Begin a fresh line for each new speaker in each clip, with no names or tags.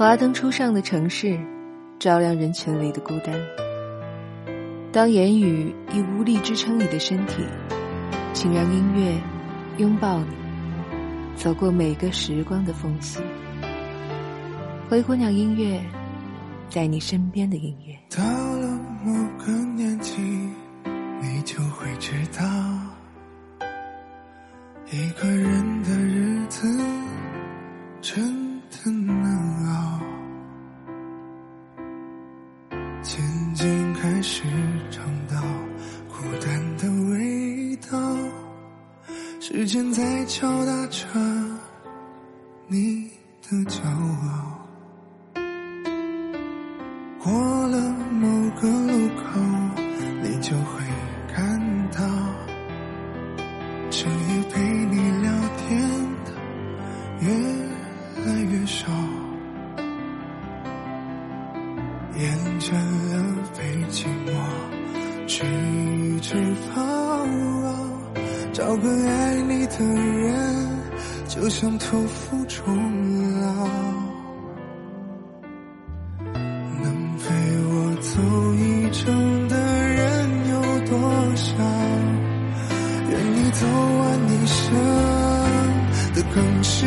华灯初上的城市，照亮人群里的孤单。当言语已无力支撑你的身体，请让音乐拥抱你，走过每个时光的缝隙。灰姑娘音乐，在你身边的音乐。
到了某个年着你的骄傲。过了某个路口，你就会看到，这夜陪你聊天的越来越少，厌倦了被寂寞追着跑，找个爱你的人，就像托付终老。能陪我走一程的人有多少？愿你走完一生的更是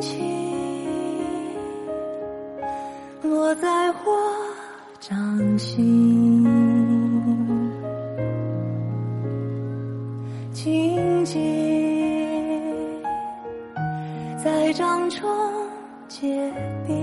轻轻落在我掌心，静静在掌中结冰，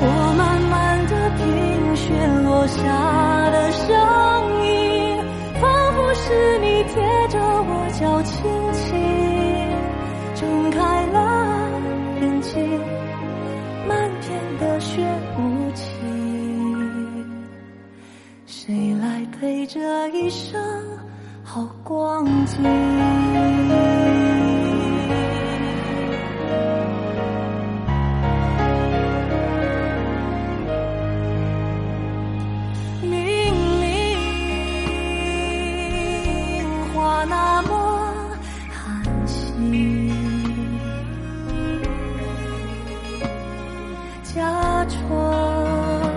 我慢慢的听雪落下的声音，仿佛是你贴着我脚轻轻睁开了眼睛，漫天的雪无情。谁来陪这一生好光景。窗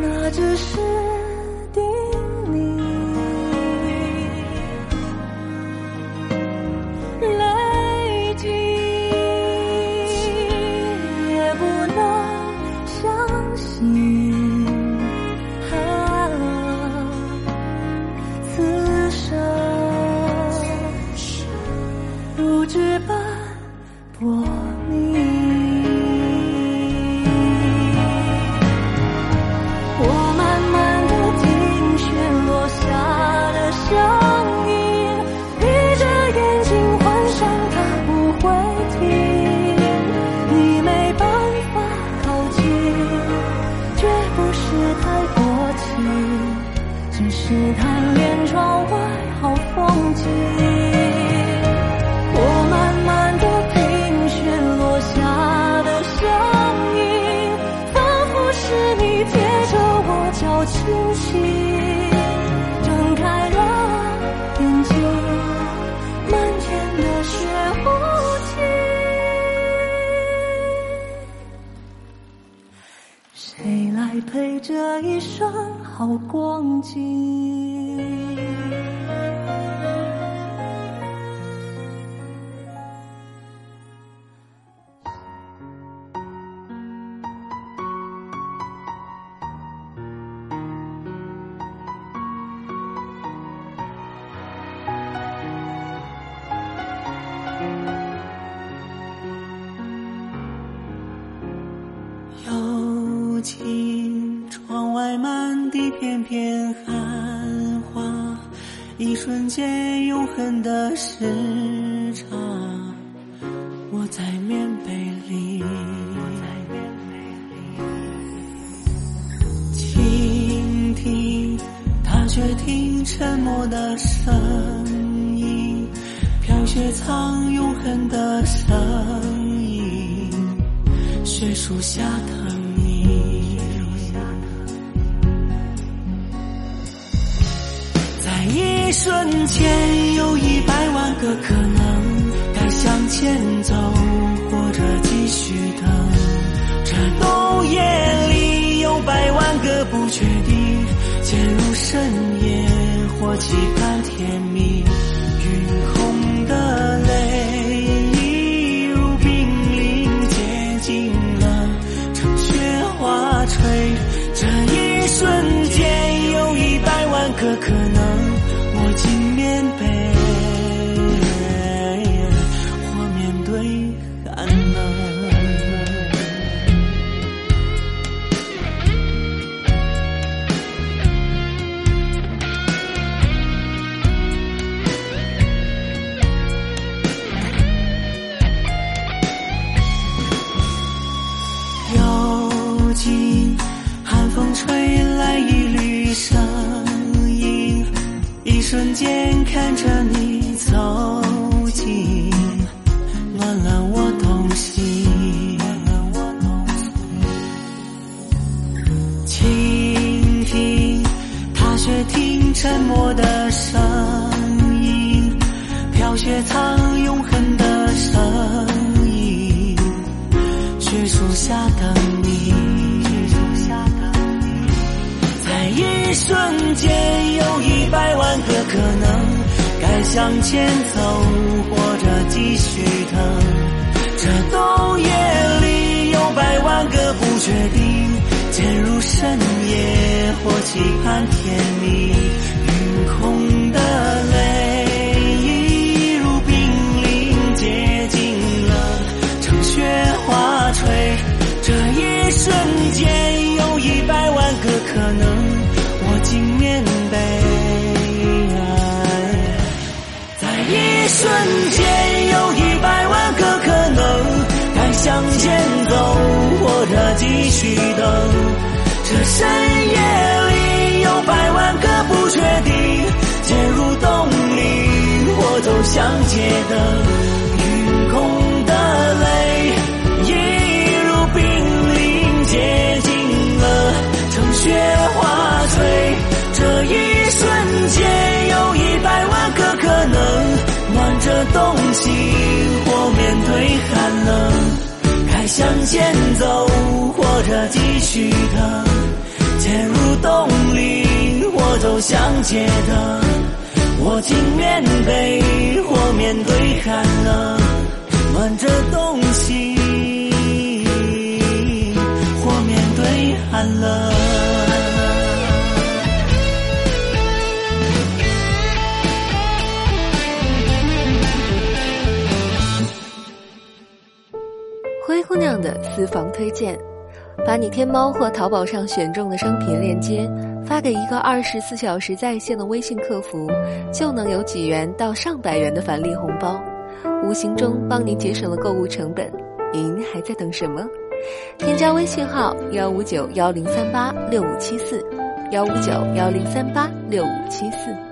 那只是这一生好光景？
幽情，窗外满地片片寒花，一瞬间永恒的时差。我在棉被里，倾听，他却听沉默的声音，飘雪藏永恒的声音。雪树下的一瞬间有一百万个可能，该向前走，或者继续等。这冬夜里有百万个不确定，渐入深夜或期盼天明，晕红的泪一如冰凌接近了，成雪花吹。这间看着你走近，暖了我动心。倾听，踏雪听沉默的声音，飘雪藏永恒的声音。雪树下等一瞬间有一百万个可能，该向前走或者继续等。这冬夜里有百万个不确定，渐入深夜或期盼天明，熄灯。这深夜里有百万个不确定，渐入冬里，我走向街灯。向前走，或者继续等，潜入洞里，或走向街灯。我竟面被，或面对寒冷，暖着东西，或面对寒冷。
私房推荐。把你天猫或淘宝上选中的商品链接发给一个二十四小时在线的微信客服，就能有几元到上百元的返利红包，无形中帮您节省了购物成本。您还在等什么？添加微信号幺五九幺零三八六五七四，幺五九幺零三八六五七四。